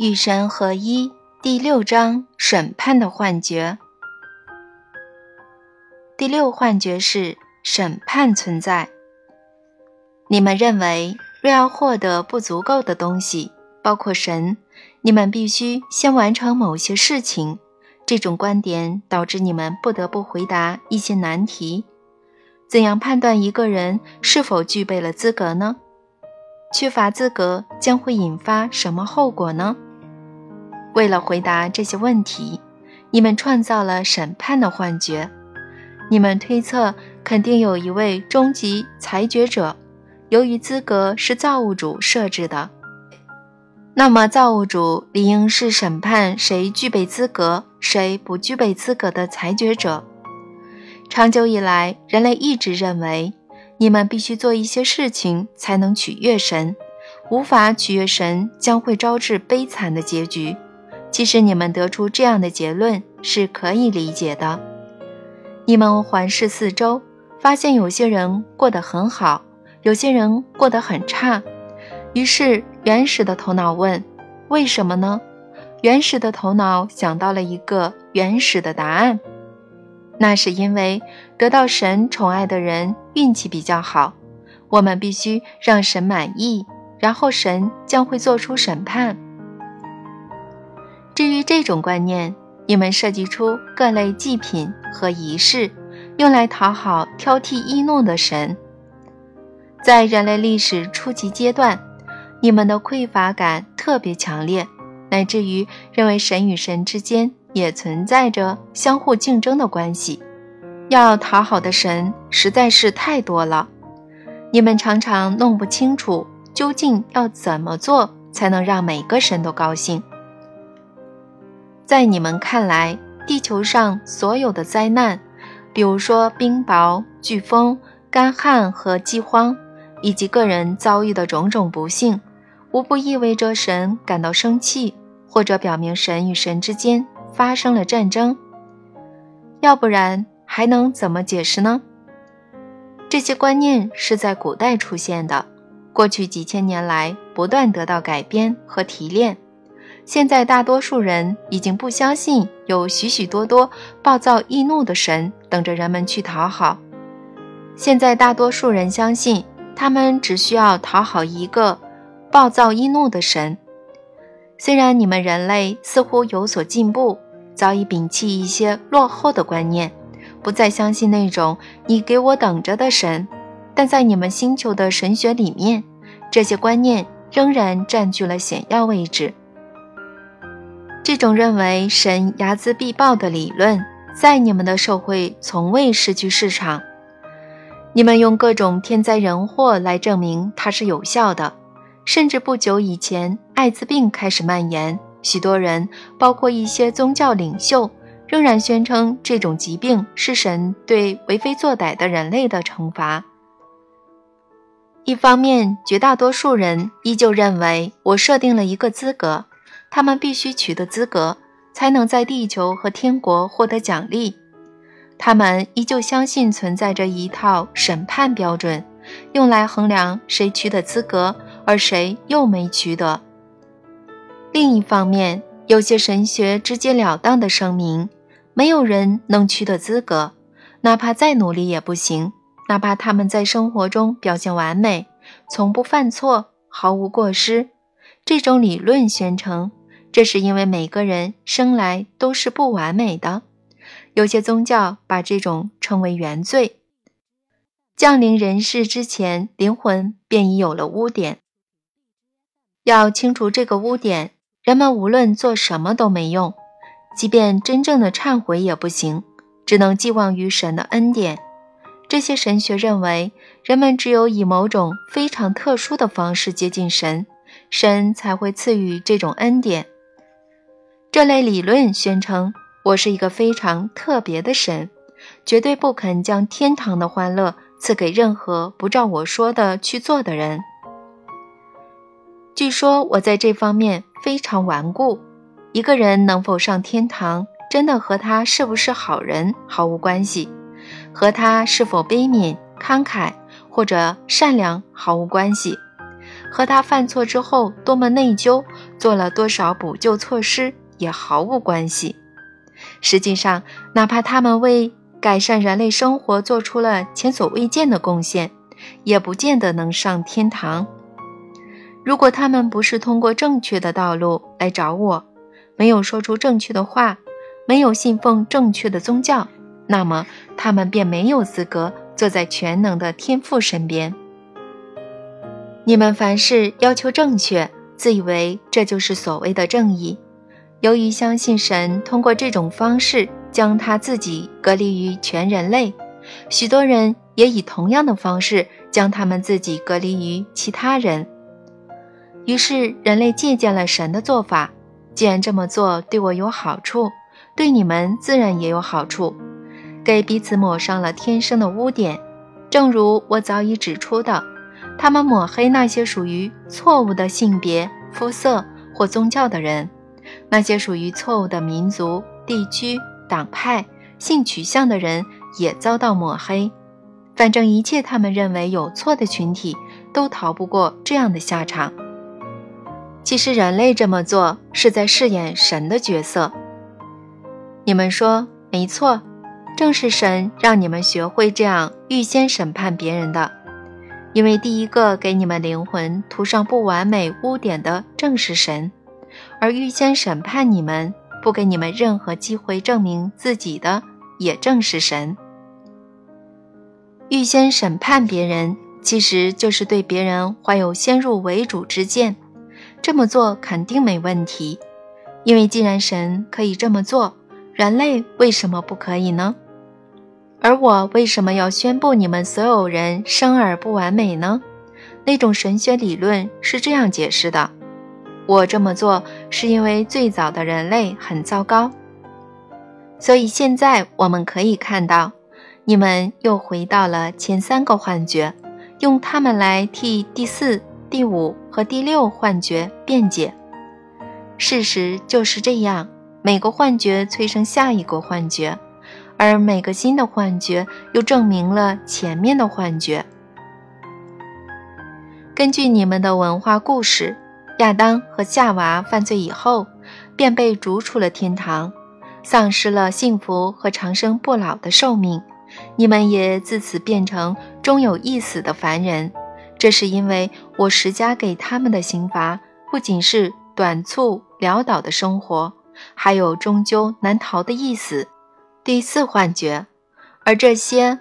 与神合一第六章审判的幻觉。第六幻觉是审判存在。你们认为，若要获得不足够的东西，包括神，你们必须先完成某些事情。这种观点导致你们不得不回答一些难题：怎样判断一个人是否具备了资格呢？缺乏资格将会引发什么后果呢？为了回答这些问题，你们创造了审判的幻觉。你们推测肯定有一位终极裁决者，由于资格是造物主设置的，那么造物主理应是审判谁具备资格、谁不具备资格的裁决者。长久以来，人类一直认为，你们必须做一些事情才能取悦神，无法取悦神将会招致悲惨的结局。其实你们得出这样的结论是可以理解的。你们环视四周，发现有些人过得很好，有些人过得很差。于是原始的头脑问：“为什么呢？”原始的头脑想到了一个原始的答案，那是因为得到神宠爱的人运气比较好。我们必须让神满意，然后神将会做出审判。至于这种观念，你们设计出各类祭品和仪式，用来讨好挑剔易怒的神。在人类历史初级阶段，你们的匮乏感特别强烈，乃至于认为神与神之间也存在着相互竞争的关系。要讨好的神实在是太多了，你们常常弄不清楚究竟要怎么做才能让每个神都高兴。在你们看来，地球上所有的灾难，比如说冰雹、飓风、干旱和饥荒，以及个人遭遇的种种不幸，无不意味着神感到生气，或者表明神与神之间发生了战争。要不然还能怎么解释呢？这些观念是在古代出现的，过去几千年来不断得到改编和提炼。现在大多数人已经不相信有许许多多暴躁易怒的神等着人们去讨好。现在大多数人相信，他们只需要讨好一个暴躁易怒的神。虽然你们人类似乎有所进步，早已摒弃一些落后的观念，不再相信那种“你给我等着”的神，但在你们星球的神学里面，这些观念仍然占据了显要位置。这种认为神睚眦必报的理论，在你们的社会从未失去市场。你们用各种天灾人祸来证明它是有效的，甚至不久以前，艾滋病开始蔓延，许多人，包括一些宗教领袖，仍然宣称这种疾病是神对为非作歹的人类的惩罚。一方面，绝大多数人依旧认为我设定了一个资格。他们必须取得资格，才能在地球和天国获得奖励。他们依旧相信存在着一套审判标准，用来衡量谁取得资格，而谁又没取得。另一方面，有些神学直截了当地声明，没有人能取得资格，哪怕再努力也不行。哪怕他们在生活中表现完美，从不犯错，毫无过失。这种理论宣称。这是因为每个人生来都是不完美的，有些宗教把这种称为原罪。降临人世之前，灵魂便已有了污点。要清除这个污点，人们无论做什么都没用，即便真正的忏悔也不行，只能寄望于神的恩典。这些神学认为，人们只有以某种非常特殊的方式接近神，神才会赐予这种恩典。这类理论宣称，我是一个非常特别的神，绝对不肯将天堂的欢乐赐给任何不照我说的去做的人。据说我在这方面非常顽固。一个人能否上天堂，真的和他是不是好人毫无关系，和他是否悲悯、慷慨或者善良毫无关系，和他犯错之后多么内疚，做了多少补救措施也毫无关系。实际上，哪怕他们为改善人类生活做出了前所未见的贡献，也不见得能上天堂。如果他们不是通过正确的道路来找我，没有说出正确的话，没有信奉正确的宗教，那么他们便没有资格坐在全能的天父身边。你们凡事要求正确，自以为这就是所谓的正义。由于相信神通过这种方式将他自己隔离于全人类，许多人也以同样的方式将他们自己隔离于其他人。于是人类借鉴了神的做法。既然这么做对我有好处，对你们自然也有好处，给彼此抹上了天生的污点。正如我早已指出的，他们抹黑那些属于错误的性别、肤色或宗教的人。那些属于错误的民族、地区、党派、性取向的人也遭到抹黑。反正一切他们认为有错的群体，都逃不过这样的下场。其实人类这么做是在饰演神的角色。你们说没错，正是神让你们学会这样预先审判别人的，因为第一个给你们灵魂涂上不完美污点的正是神。而预先审判你们，不给你们任何机会证明自己的，也正是神。预先审判别人，其实就是对别人怀有先入为主之见。这么做肯定没问题，因为既然神可以这么做，人类为什么不可以呢？而我为什么要宣布你们所有人生而不完美呢？那种神学理论是这样解释的。我这么做是因为最早的人类很糟糕，所以现在我们可以看到，你们又回到了前三个幻觉，用它们来替第四、第五和第六幻觉辩解。事实就是这样，每个幻觉催生下一个幻觉，而每个新的幻觉又证明了前面的幻觉。根据你们的文化故事。亚当和夏娃犯罪以后，便被逐出了天堂，丧失了幸福和长生不老的寿命。你们也自此变成终有一死的凡人。这是因为我施加给他们的刑罚，不仅是短促潦倒的生活，还有终究难逃的一死。第四幻觉，而这些，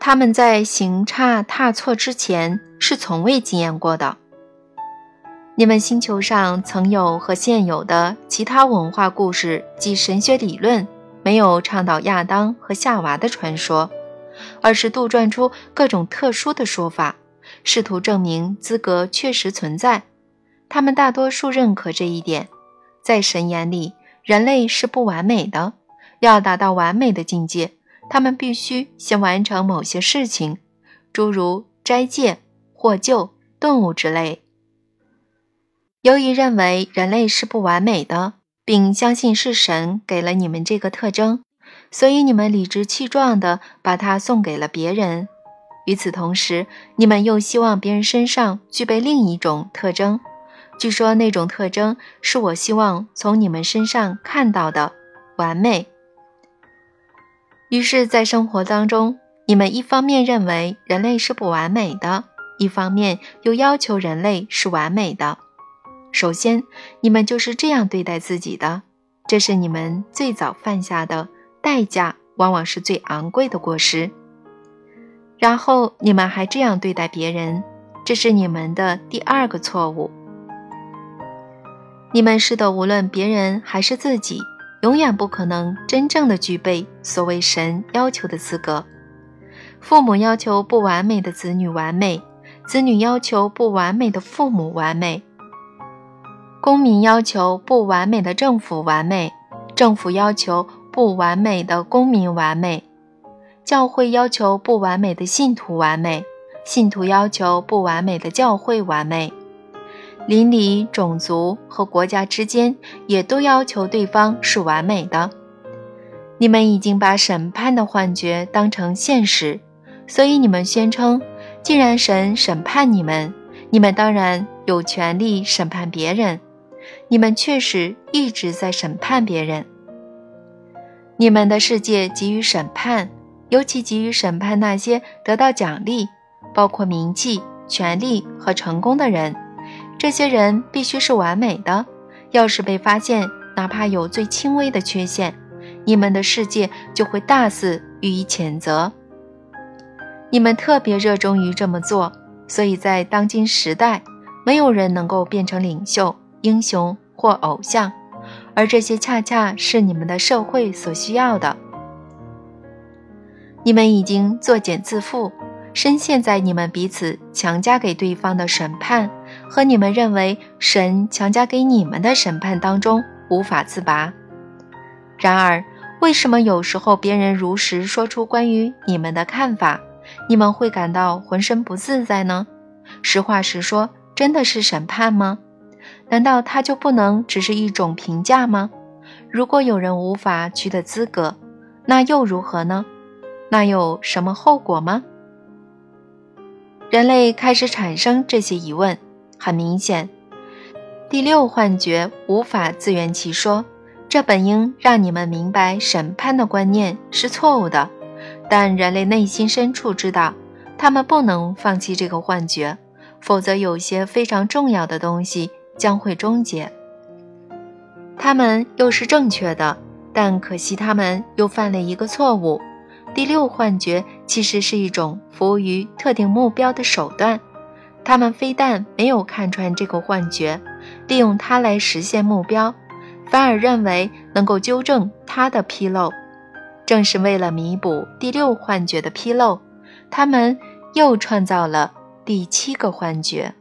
他们在行差踏错之前是从未经验过的。你们星球上曾有和现有的其他文化故事及神学理论，没有倡导亚当和夏娃的传说，而是杜撰出各种特殊的说法，试图证明资格确实存在。他们大多数认可这一点。在神眼里，人类是不完美的，要达到完美的境界，他们必须先完成某些事情，诸如斋戒、获救、动物之类。由于认为人类是不完美的，并相信是神给了你们这个特征，所以你们理直气壮地把它送给了别人。与此同时，你们又希望别人身上具备另一种特征。据说那种特征是我希望从你们身上看到的完美。于是，在生活当中，你们一方面认为人类是不完美的，一方面又要求人类是完美的。首先，你们就是这样对待自己的，这是你们最早犯下的代价，往往是最昂贵的过失。然后，你们还这样对待别人，这是你们的第二个错误。你们是的，无论别人还是自己，永远不可能真正的具备所谓神要求的资格。父母要求不完美的子女完美，子女要求不完美的父母完美。公民要求不完美的政府完美，政府要求不完美的公民完美，教会要求不完美的信徒完美，信徒要求不完美的教会完美，邻里、种族和国家之间也都要求对方是完美的。你们已经把审判的幻觉当成现实，所以你们宣称，既然神审判你们，你们当然有权利审判别人，你们确实一直在审判别人。你们的世界给予审判，尤其给予审判那些得到奖励，包括名气、权力和成功的人。这些人必须是完美的。要是被发现，哪怕有最轻微的缺陷，你们的世界就会大肆予以谴责。你们特别热衷于这么做，所以在当今时代，没有人能够变成领袖、英雄或偶像，而这些恰恰是你们的社会所需要的。你们已经作茧自缚，深陷在你们彼此强加给对方的审判和你们认为神强加给你们的审判当中，无法自拔。然而，为什么有时候别人如实说出关于你们的看法？你们会感到浑身不自在呢？实话实说，真的是审判吗？难道它就不能只是一种评价吗？如果有人无法取得资格，那又如何呢？那有什么后果吗？人类开始产生这些疑问。很明显，第六幻觉无法自圆其说。这本应让你们明白，审判的观念是错误的。但人类内心深处知道，他们不能放弃这个幻觉，否则有些非常重要的东西将会终结。他们又是正确的，但可惜他们又犯了一个错误。第六幻觉其实是一种服务于特定目标的手段，他们非但没有看穿这个幻觉，利用它来实现目标，反而认为能够纠正它的纰漏。正是为了弥补第六幻觉的纰漏，他们又创造了第七个幻觉。